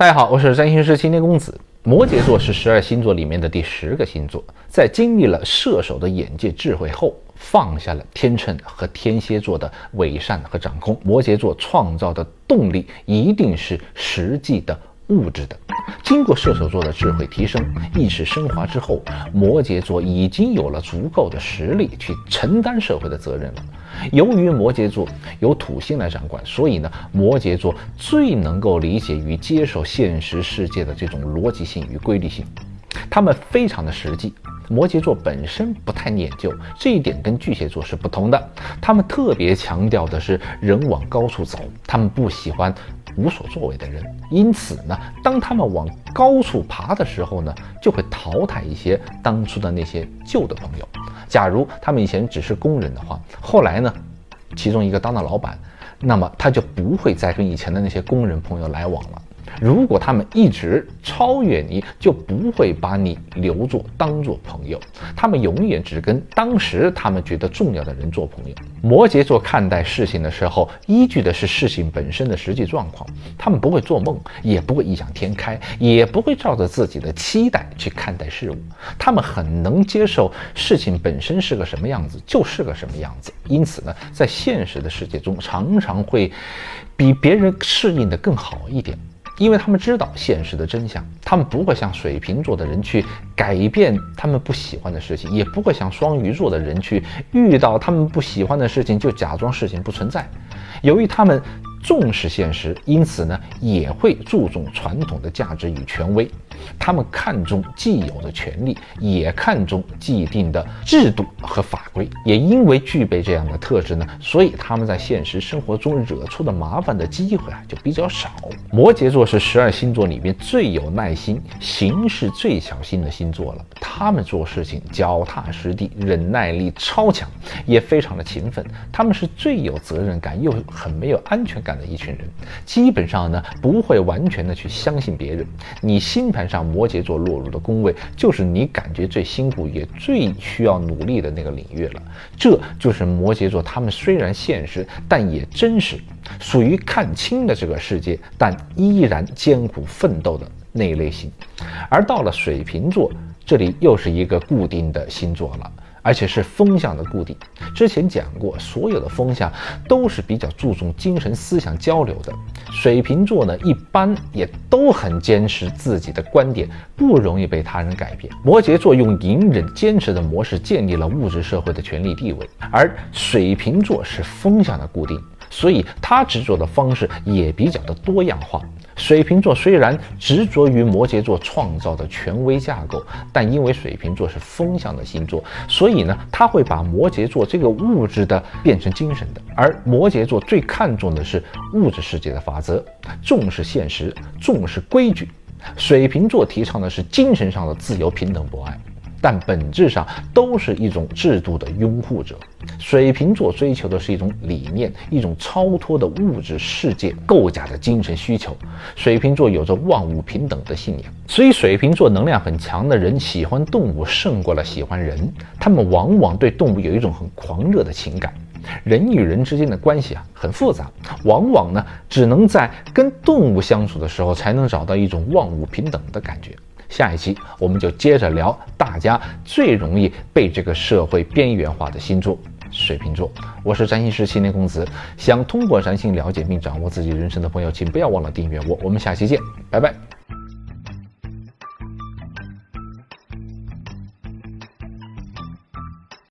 大家好，我是占星师青年公子。摩羯座是十二星座里面的第十个星座，在经历了射手的眼界智慧后，放下了天秤和天蝎座的伪善和掌控，摩羯座创造的动力一定是实际的。物质的，经过射手座的智慧提升、意识升华之后，摩羯座已经有了足够的实力去承担社会的责任了。由于摩羯座由土星来掌管，所以呢，摩羯座最能够理解与接受现实世界的这种逻辑性与规律性，他们非常的实际。摩羯座本身不太念旧，这一点跟巨蟹座是不同的。他们特别强调的是人往高处走，他们不喜欢。无所作为的人，因此呢，当他们往高处爬的时候呢，就会淘汰一些当初的那些旧的朋友。假如他们以前只是工人的话，后来呢，其中一个当了老板，那么他就不会再跟以前的那些工人朋友来往了。如果他们一直超越你，就不会把你留作当做朋友。他们永远只跟当时他们觉得重要的人做朋友。摩羯座看待事情的时候，依据的是事情本身的实际状况。他们不会做梦，也不会异想天开，也不会照着自己的期待去看待事物。他们很能接受事情本身是个什么样子，就是个什么样子。因此呢，在现实的世界中，常常会比别人适应的更好一点。因为他们知道现实的真相，他们不会像水瓶座的人去改变他们不喜欢的事情，也不会像双鱼座的人去遇到他们不喜欢的事情就假装事情不存在。由于他们。重视现实，因此呢，也会注重传统的价值与权威。他们看重既有的权利，也看重既定的制度和法规。也因为具备这样的特质呢，所以他们在现实生活中惹出的麻烦的机会啊就比较少。摩羯座是十二星座里面最有耐心、行事最小心的星座了。他们做事情脚踏实地，忍耐力超强，也非常的勤奋。他们是最有责任感，又很没有安全感。的一群人，基本上呢不会完全的去相信别人。你星盘上摩羯座落入的宫位，就是你感觉最辛苦也最需要努力的那个领域了。这就是摩羯座，他们虽然现实，但也真实，属于看清了这个世界，但依然艰苦奋斗的那一类型。而到了水瓶座，这里又是一个固定的星座了。而且是风向的固定。之前讲过，所有的风向都是比较注重精神思想交流的。水瓶座呢，一般也都很坚持自己的观点，不容易被他人改变。摩羯座用隐忍坚持的模式建立了物质社会的权力地位，而水瓶座是风向的固定。所以他执着的方式也比较的多样化。水瓶座虽然执着于摩羯座创造的权威架构，但因为水瓶座是风象的星座，所以呢，他会把摩羯座这个物质的变成精神的。而摩羯座最看重的是物质世界的法则，重视现实，重视规矩。水瓶座提倡的是精神上的自由、平等、博爱。但本质上都是一种制度的拥护者。水瓶座追求的是一种理念，一种超脱的物质世界构架的精神需求。水瓶座有着万物平等的信仰，所以水瓶座能量很强的人喜欢动物胜过了喜欢人。他们往往对动物有一种很狂热的情感。人与人之间的关系啊很复杂，往往呢只能在跟动物相处的时候才能找到一种万物平等的感觉。下一期我们就接着聊大家最容易被这个社会边缘化的星座——水瓶座。我是占星师青年公子，想通过占星了解并掌握自己人生的朋友，请不要忘了订阅我。我们下期见，拜拜。